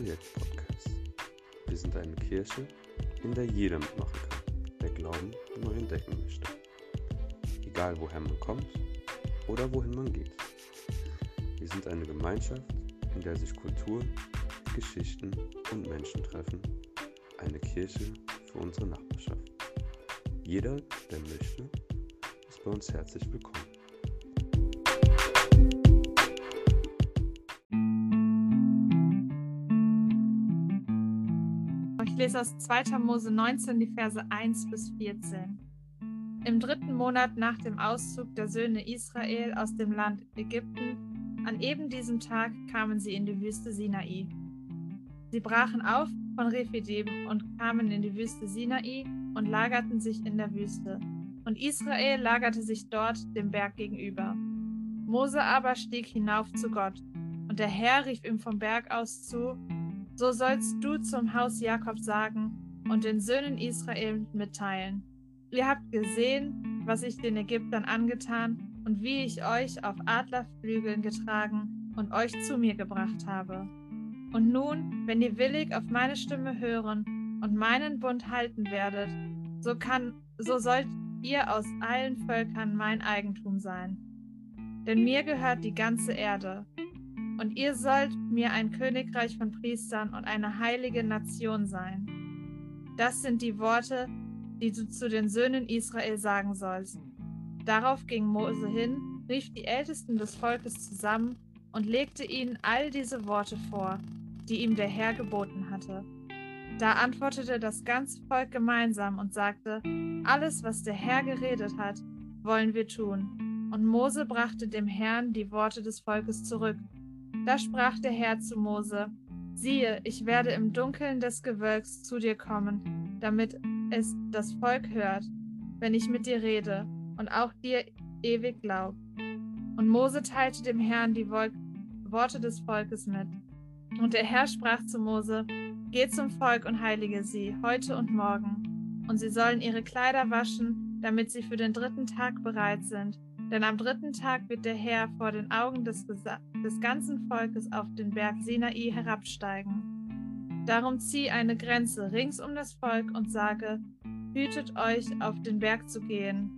Projektpodcast. Wir sind eine Kirche, in der jeder mitmachen kann, der Glauben neu entdecken möchte. Egal woher man kommt oder wohin man geht. Wir sind eine Gemeinschaft, in der sich Kultur, Geschichten und Menschen treffen. Eine Kirche für unsere Nachbarschaft. Jeder, der möchte, ist bei uns herzlich willkommen. Lese aus 2. Mose 19 die Verse 1 bis 14. Im dritten Monat nach dem Auszug der Söhne Israel aus dem Land Ägypten, an eben diesem Tag kamen sie in die Wüste Sinai. Sie brachen auf von Rephidim und kamen in die Wüste Sinai und lagerten sich in der Wüste. Und Israel lagerte sich dort dem Berg gegenüber. Mose aber stieg hinauf zu Gott. Und der Herr rief ihm vom Berg aus zu, So sollst du zum Haus Jakob sagen und den Söhnen Israel mitteilen. Ihr habt gesehen, was ich den Ägyptern angetan und wie ich euch auf Adlerflügeln getragen und euch zu mir gebracht habe. Und nun, wenn ihr willig auf meine Stimme hören und meinen Bund halten werdet, so kann, so sollt ihr aus allen Völkern mein Eigentum sein. Denn mir gehört die ganze Erde. Und ihr sollt mir ein Königreich von Priestern und eine heilige Nation sein. Das sind die Worte, die du zu den Söhnen Israel sagen sollst. Darauf ging Mose hin, rief die Ältesten des Volkes zusammen und legte ihnen all diese Worte vor, die ihm der Herr geboten hatte. Da antwortete das ganze Volk gemeinsam und sagte, alles, was der Herr geredet hat, wollen wir tun. Und Mose brachte dem Herrn die Worte des Volkes zurück. Da sprach der Herr zu Mose, siehe, ich werde im Dunkeln des Gewölks zu dir kommen, damit es das Volk hört, wenn ich mit dir rede, und auch dir ewig glaubt. Und Mose teilte dem Herrn die Worte des Volkes mit. Und der Herr sprach zu Mose, Geh zum Volk und heilige sie, heute und morgen. Und sie sollen ihre Kleider waschen, damit sie für den dritten Tag bereit sind. Denn am dritten Tag wird der Herr vor den Augen des, des ganzen Volkes auf den Berg Sinai herabsteigen. Darum zieh eine Grenze rings um das Volk und sage, hütet euch, auf den Berg zu gehen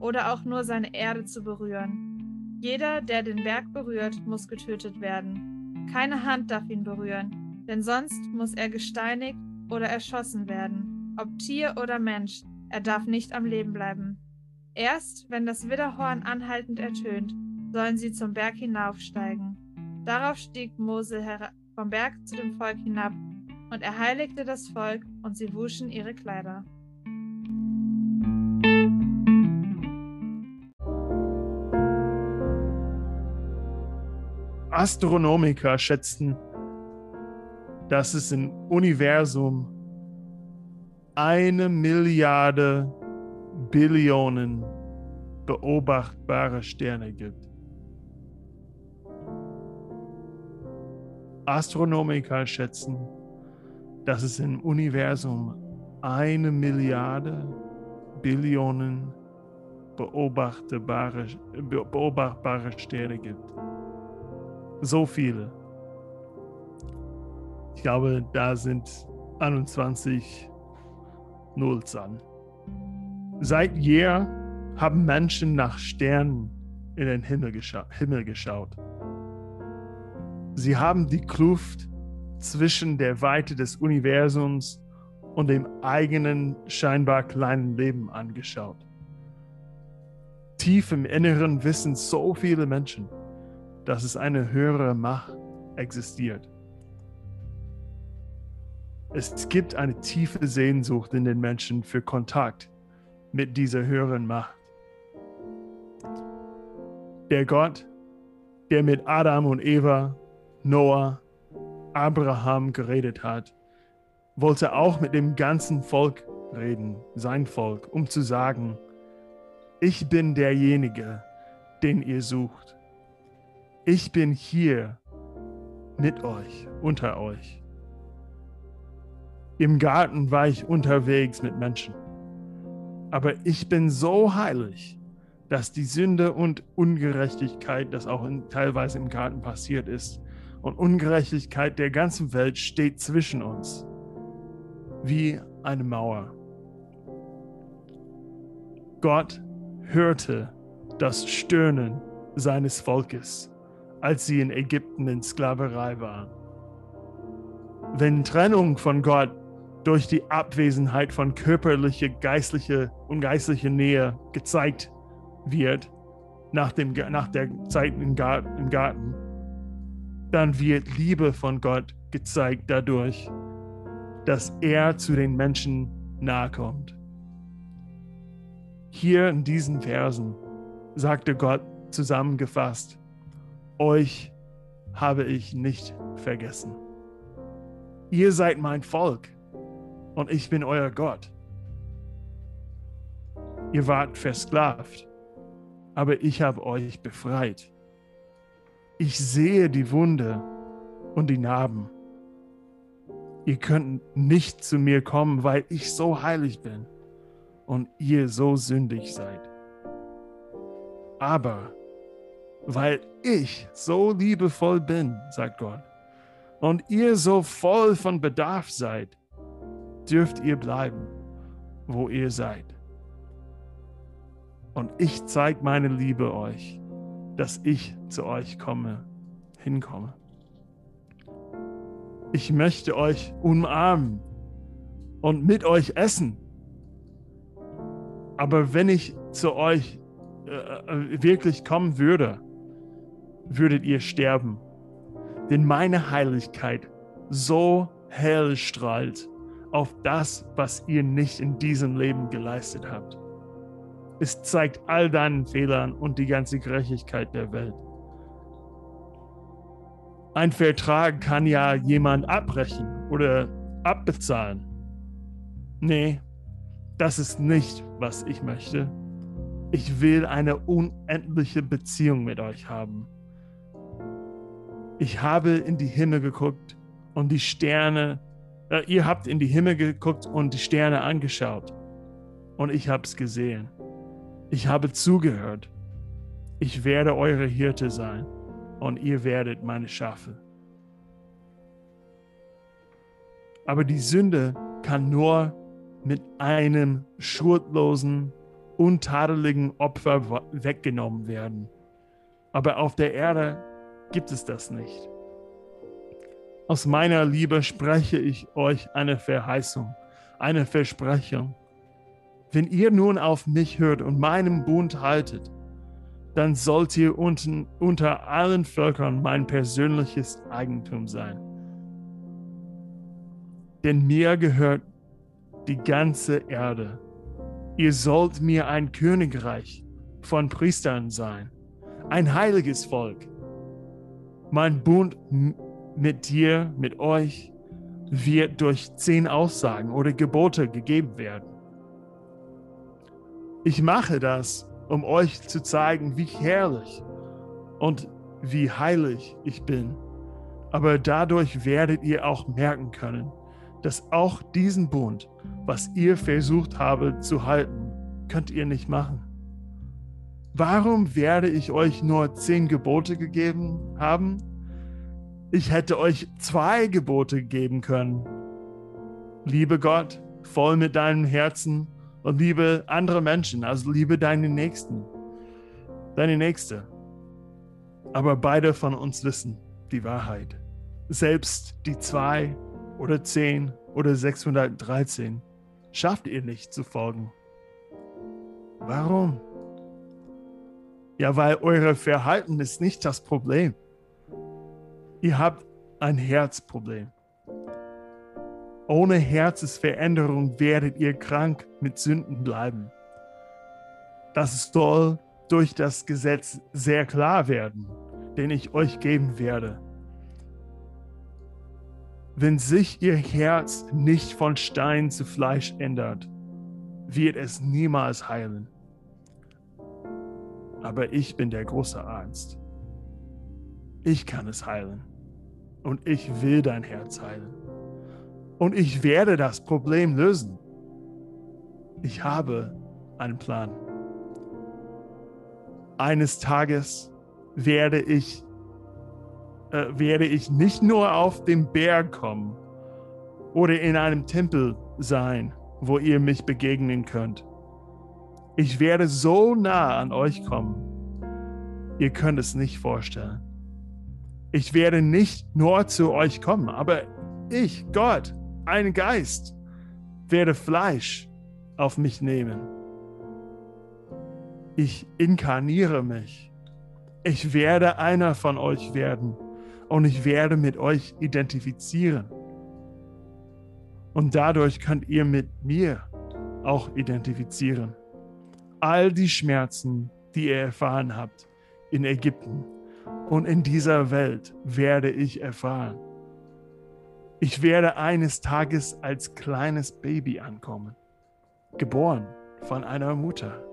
oder auch nur seine Erde zu berühren. Jeder, der den Berg berührt, muss getötet werden. Keine Hand darf ihn berühren, denn sonst muss er gesteinigt oder erschossen werden, ob Tier oder Mensch, er darf nicht am Leben bleiben. Erst wenn das Widderhorn anhaltend ertönt, sollen sie zum Berg hinaufsteigen. Darauf stieg Mose vom Berg zu dem Volk hinab, und er heiligte das Volk, und sie wuschen ihre Kleider. Astronomiker schätzen dass es im Universum eine Milliarde Billionen beobachtbare Sterne gibt. Astronomiker schätzen, dass es im Universum eine Milliarde Billionen beobachtbare, beobachtbare Sterne gibt. So viele. Ich glaube, da sind 21 Nulls an. Seit jeher haben Menschen nach Sternen in den Himmel, gescha Himmel geschaut. Sie haben die Kluft zwischen der Weite des Universums und dem eigenen scheinbar kleinen Leben angeschaut. Tief im Inneren wissen so viele Menschen, dass es eine höhere Macht existiert. Es gibt eine tiefe Sehnsucht in den Menschen für Kontakt mit dieser höheren Macht. Der Gott, der mit Adam und Eva, Noah, Abraham geredet hat, wollte auch mit dem ganzen Volk reden, sein Volk, um zu sagen, ich bin derjenige, den ihr sucht. Ich bin hier mit euch, unter euch. Im Garten war ich unterwegs mit Menschen. Aber ich bin so heilig, dass die Sünde und Ungerechtigkeit, das auch in, teilweise im Garten passiert ist, und Ungerechtigkeit der ganzen Welt steht zwischen uns, wie eine Mauer. Gott hörte das Stöhnen seines Volkes, als sie in Ägypten in Sklaverei waren. Wenn Trennung von Gott durch die Abwesenheit von körperlicher, geistlicher und geistlicher Nähe gezeigt wird, nach, dem, nach der Zeit im Garten, im Garten, dann wird Liebe von Gott gezeigt dadurch, dass er zu den Menschen nahe kommt. Hier in diesen Versen sagte Gott zusammengefasst, euch habe ich nicht vergessen. Ihr seid mein Volk und ich bin euer Gott. Ihr wart versklavt, aber ich habe euch befreit. Ich sehe die Wunde und die Narben. Ihr könnt nicht zu mir kommen, weil ich so heilig bin und ihr so sündig seid. Aber weil ich so liebevoll bin, sagt Gott, und ihr so voll von Bedarf seid, dürft ihr bleiben, wo ihr seid. Und ich zeige meine Liebe euch, dass ich zu euch komme, hinkomme. Ich möchte euch umarmen und mit euch essen aber wenn ich zu euch äh, äh, wirklich kommen würde, würdet ihr sterben. Denn meine Heiligkeit so hell strahlt auf das, was ihr nicht in diesem Leben geleistet habt. Es zeigt all deinen Fehlern und die ganze Gerechtigkeit der Welt. Ein Vertrag kann ja jemand abbrechen oder abbezahlen. Nee, das ist nicht, was ich möchte. Ich will eine unendliche Beziehung mit euch haben. Ich habe in die Himmel geguckt und die Sterne, äh, ihr habt in die Himmel geguckt und die Sterne angeschaut. Und ich habe es gesehen. Ich habe zugehört. Ich werde eure Hirte sein und ihr werdet meine Schafe. Aber die Sünde kann nur mit einem schuldlosen, untadeligen Opfer weggenommen werden. Aber auf der Erde gibt es das nicht. Aus meiner Liebe spreche ich euch eine Verheißung, eine Versprechung. Wenn ihr nun auf mich hört und meinen Bund haltet, dann sollt ihr unten, unter allen Völkern mein persönliches Eigentum sein. Denn mir gehört die ganze Erde. Ihr sollt mir ein Königreich von Priestern sein, ein heiliges Volk. Mein Bund mit dir, mit euch, wird durch zehn Aussagen oder Gebote gegeben werden. Ich mache das, um euch zu zeigen, wie herrlich und wie heilig ich bin. Aber dadurch werdet ihr auch merken können, dass auch diesen Bund, was ihr versucht habe zu halten, könnt ihr nicht machen. Warum werde ich euch nur zehn Gebote gegeben haben? Ich hätte euch zwei Gebote geben können. Liebe Gott voll mit deinem Herzen und liebe andere Menschen, also liebe deine Nächsten, deine Nächste. Aber beide von uns wissen die Wahrheit. Selbst die zwei oder 10 oder 613 schafft ihr nicht zu folgen. Warum? Ja, weil euer Verhalten ist nicht das Problem. Ihr habt ein Herzproblem. Ohne Herzensveränderung werdet ihr krank mit Sünden bleiben. Das soll durch das Gesetz sehr klar werden, den ich euch geben werde. Wenn sich ihr Herz nicht von Stein zu Fleisch ändert, wird es niemals heilen. Aber ich bin der große Arzt. Ich kann es heilen. Und ich will dein Herz heilen. Und ich werde das Problem lösen. Ich habe einen Plan. Eines Tages werde ich äh, werde ich nicht nur auf den Berg kommen oder in einem Tempel sein, wo ihr mich begegnen könnt. Ich werde so nah an euch kommen. Ihr könnt es nicht vorstellen. Ich werde nicht nur zu euch kommen, aber ich, Gott, ein Geist, werde Fleisch auf mich nehmen. Ich inkarniere mich. Ich werde einer von euch werden und ich werde mit euch identifizieren. Und dadurch könnt ihr mit mir auch identifizieren. All die Schmerzen, die ihr erfahren habt in Ägypten und in dieser Welt, werde ich erfahren. Ich werde eines Tages als kleines Baby ankommen, geboren von einer Mutter.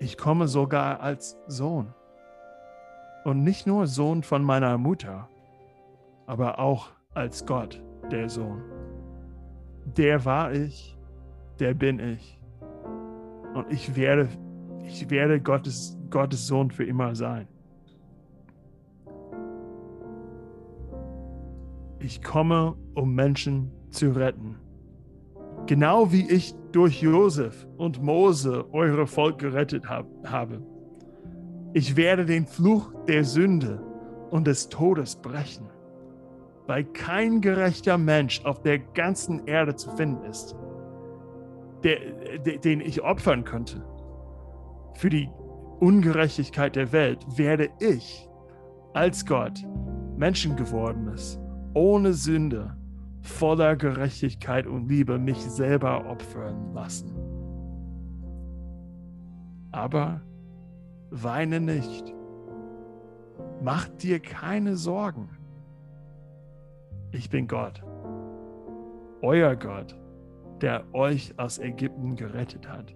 Ich komme sogar als Sohn. Und nicht nur Sohn von meiner Mutter, aber auch als Gott, der Sohn. Der war ich, der bin ich. Und ich werde, ich werde Gottes, Gottes Sohn für immer sein. Ich komme, um Menschen zu retten. Genau wie ich durch Josef und Mose eure Volk gerettet hab, habe. Ich werde den Fluch der Sünde und des Todes brechen, weil kein gerechter Mensch auf der ganzen Erde zu finden ist, der, der, den ich opfern könnte. Für die Ungerechtigkeit der Welt werde ich als Gott Menschen gewordenes, ohne Sünde, voller Gerechtigkeit und Liebe mich selber opfern lassen. Aber weine nicht. Mach dir keine Sorgen. Ich bin Gott, euer Gott, der euch aus Ägypten gerettet hat,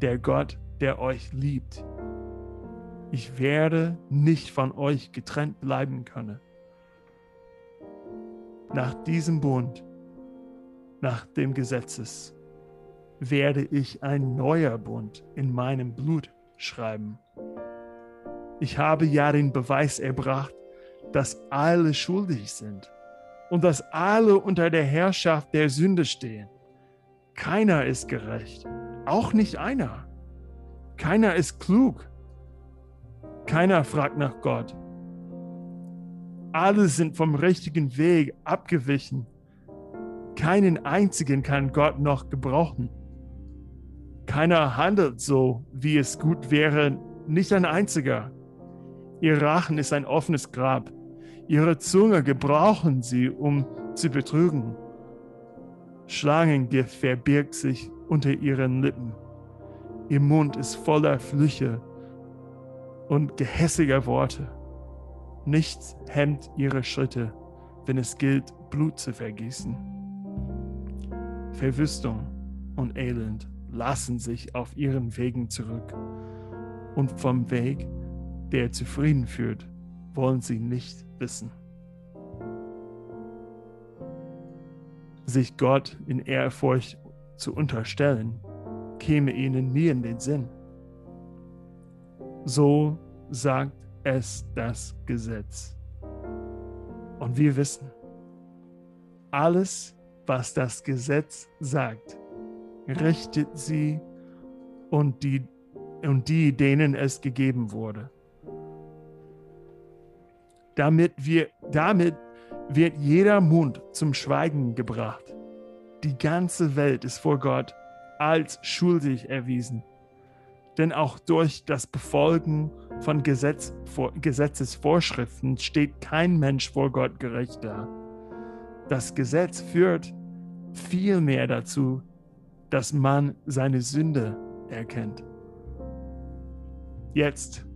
der Gott, der euch liebt. Ich werde nicht von euch getrennt bleiben können. Nach diesem Bund, nach dem Gesetzes, werde ich ein neuer Bund in meinem Blut schreiben. Ich habe ja den Beweis erbracht, dass alle schuldig sind und dass alle unter der Herrschaft der Sünde stehen. Keiner ist gerecht, auch nicht einer. Keiner ist klug. Keiner fragt nach Gott. Alle sind vom richtigen Weg abgewichen. Keinen einzigen kann Gott noch gebrauchen. Keiner handelt so, wie es gut wäre, nicht ein einziger. Ihr Rachen ist ein offenes Grab. Ihre Zunge gebrauchen sie, um zu betrügen. Schlangengift verbirgt sich unter ihren Lippen. Ihr Mund ist voller Flüche und gehässiger Worte. Nichts hemmt ihre Schritte, wenn es gilt, Blut zu vergießen. Verwüstung und Elend lassen sich auf ihren Wegen zurück. Und vom Weg, der zufrieden führt, wollen sie nicht wissen. Sich Gott in Ehrfurcht zu unterstellen, käme ihnen nie in den Sinn. So sagt es das Gesetz. Und wir wissen, alles, was das Gesetz sagt, richtet sie und die, und die, denen es gegeben wurde. Damit, wir, damit wird jeder Mund zum Schweigen gebracht. Die ganze Welt ist vor Gott als schuldig erwiesen. Denn auch durch das Befolgen von Gesetz, vor, Gesetzesvorschriften steht kein Mensch vor Gott gerecht da. Das Gesetz führt vielmehr dazu, dass man seine Sünde erkennt. Jetzt,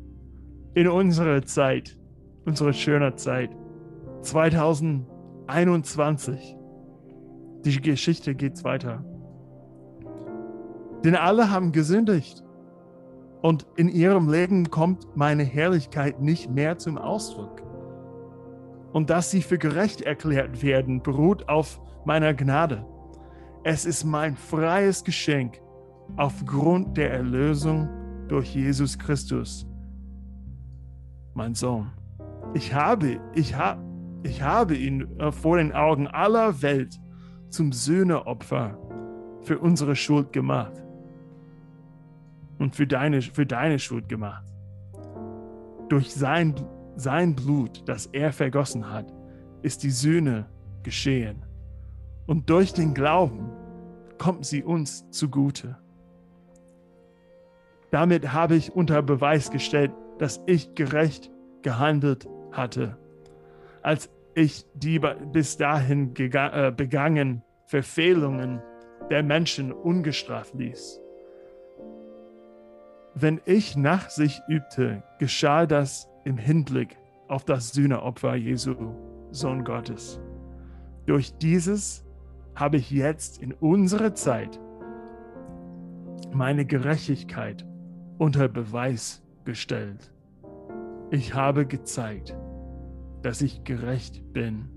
in unserer Zeit, unsere schöne Zeit, 2021, die Geschichte geht weiter. Denn alle haben gesündigt und in ihrem Leben kommt meine Herrlichkeit nicht mehr zum Ausdruck. Und dass sie für gerecht erklärt werden, beruht auf meiner Gnade. Es ist mein freies Geschenk aufgrund der Erlösung durch Jesus Christus, mein Sohn. Ich habe, ich habe, ich habe ihn äh, vor den Augen aller Welt zum Sühneopfer für unsere Schuld gemacht. Und für deine, für deine Schuld gemacht. Durch sein, sein Blut, das er vergossen hat, ist die Sühne geschehen. Und durch den Glauben kommt sie uns zugute. Damit habe ich unter Beweis gestellt, dass ich gerecht gehandelt hatte, als ich die bis dahin äh, begangen Verfehlungen der Menschen ungestraft ließ. Wenn ich Nachsicht übte, geschah das im Hinblick auf das Sühneopfer Jesu, Sohn Gottes. Durch dieses habe ich jetzt in unserer Zeit meine Gerechtigkeit unter Beweis gestellt. Ich habe gezeigt, dass ich gerecht bin,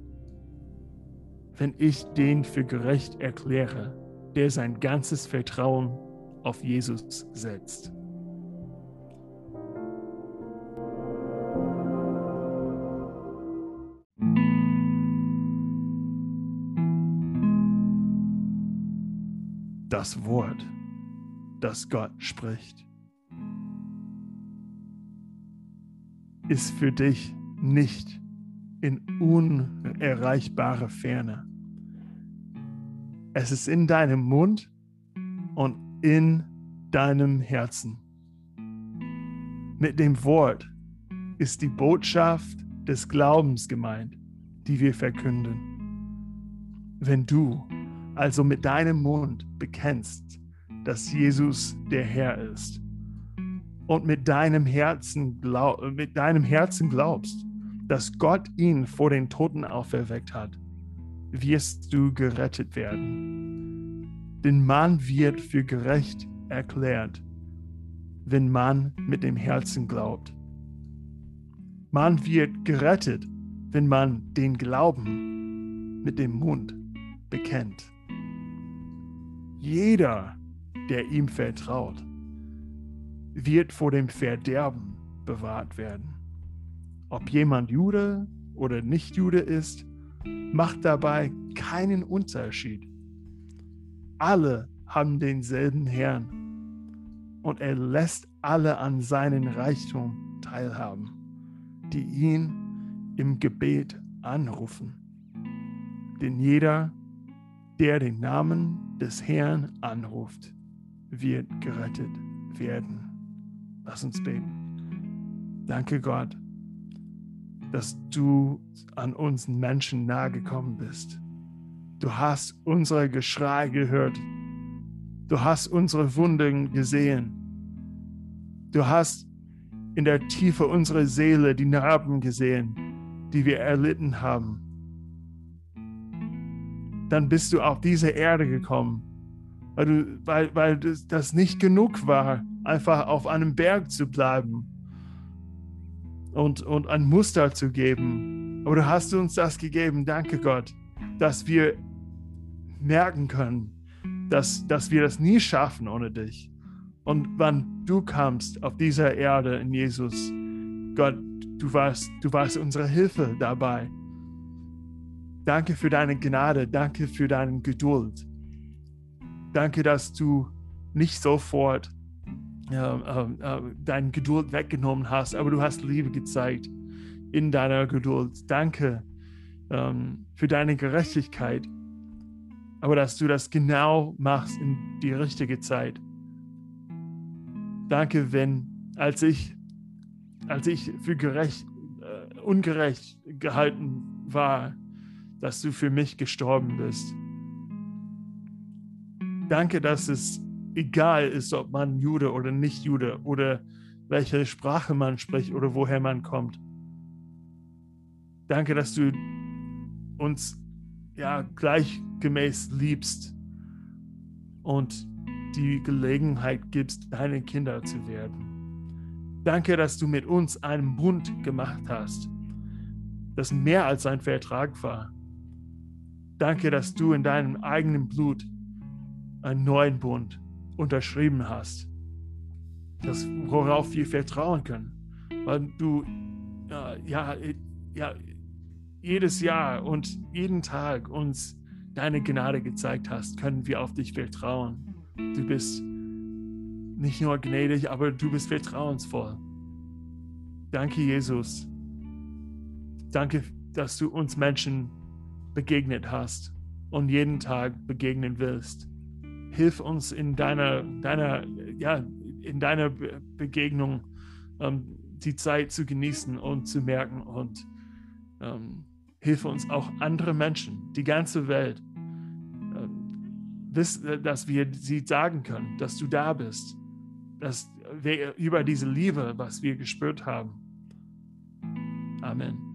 wenn ich den für gerecht erkläre, der sein ganzes Vertrauen auf Jesus setzt. Das Wort, das Gott spricht, ist für dich nicht in unerreichbare Ferne. Es ist in deinem Mund und in deinem Herzen. Mit dem Wort ist die Botschaft des Glaubens gemeint, die wir verkünden. Wenn du also mit deinem Mund bekennst, dass Jesus der Herr ist und mit deinem Herzen, glaub, mit deinem Herzen glaubst, dass Gott ihn vor den Toten auferweckt hat, wirst du gerettet werden. Denn man wird für gerecht erklärt, wenn man mit dem Herzen glaubt. Man wird gerettet, wenn man den Glauben mit dem Mund bekennt. Jeder, der ihm vertraut, wird vor dem Verderben bewahrt werden. Ob jemand Jude oder nicht Jude ist, macht dabei keinen Unterschied. Alle haben denselben Herrn und er lässt alle an seinen Reichtum teilhaben, die ihn im Gebet anrufen. Denn jeder, der den Namen des Herrn anruft, wird gerettet werden. Lass uns beten. Danke Gott dass du an uns Menschen nahe gekommen bist. Du hast unsere Geschrei gehört. Du hast unsere Wunden gesehen. Du hast in der Tiefe unserer Seele die Narben gesehen, die wir erlitten haben. Dann bist du auf diese Erde gekommen, weil, du, weil, weil das nicht genug war, einfach auf einem Berg zu bleiben und, und ein Muster zu geben. Aber du hast uns das gegeben, danke Gott, dass wir merken können, dass, dass wir das nie schaffen ohne dich. Und wann du kamst auf dieser Erde in Jesus, Gott, du warst, du warst unsere Hilfe dabei. Danke für deine Gnade, danke für deine Geduld. Danke, dass du nicht sofort äh, äh, deine Geduld weggenommen hast, aber du hast Liebe gezeigt in deiner Geduld. Danke ähm, für deine Gerechtigkeit, aber dass du das genau machst in die richtige Zeit. Danke, wenn als ich als ich für gerecht äh, ungerecht gehalten war, dass du für mich gestorben bist. Danke, dass es egal ist, ob man Jude oder nicht Jude oder welche Sprache man spricht oder woher man kommt. Danke, dass du uns ja gleichgemäß liebst und die Gelegenheit gibst, deine Kinder zu werden. Danke, dass du mit uns einen Bund gemacht hast, das mehr als ein Vertrag war. Danke, dass du in deinem eigenen Blut einen neuen Bund unterschrieben hast. Das, worauf wir vertrauen können. Weil du ja, ja, jedes Jahr und jeden Tag uns deine Gnade gezeigt hast, können wir auf dich vertrauen. Du bist nicht nur gnädig, aber du bist vertrauensvoll. Danke, Jesus. Danke, dass du uns Menschen begegnet hast und jeden Tag begegnen willst. Hilf uns in deiner, deiner, ja, in deiner Begegnung ähm, die Zeit zu genießen und zu merken und ähm, hilfe uns auch andere Menschen, die ganze Welt, ähm, bis, dass wir sie sagen können, dass du da bist, dass wir über diese Liebe, was wir gespürt haben. Amen.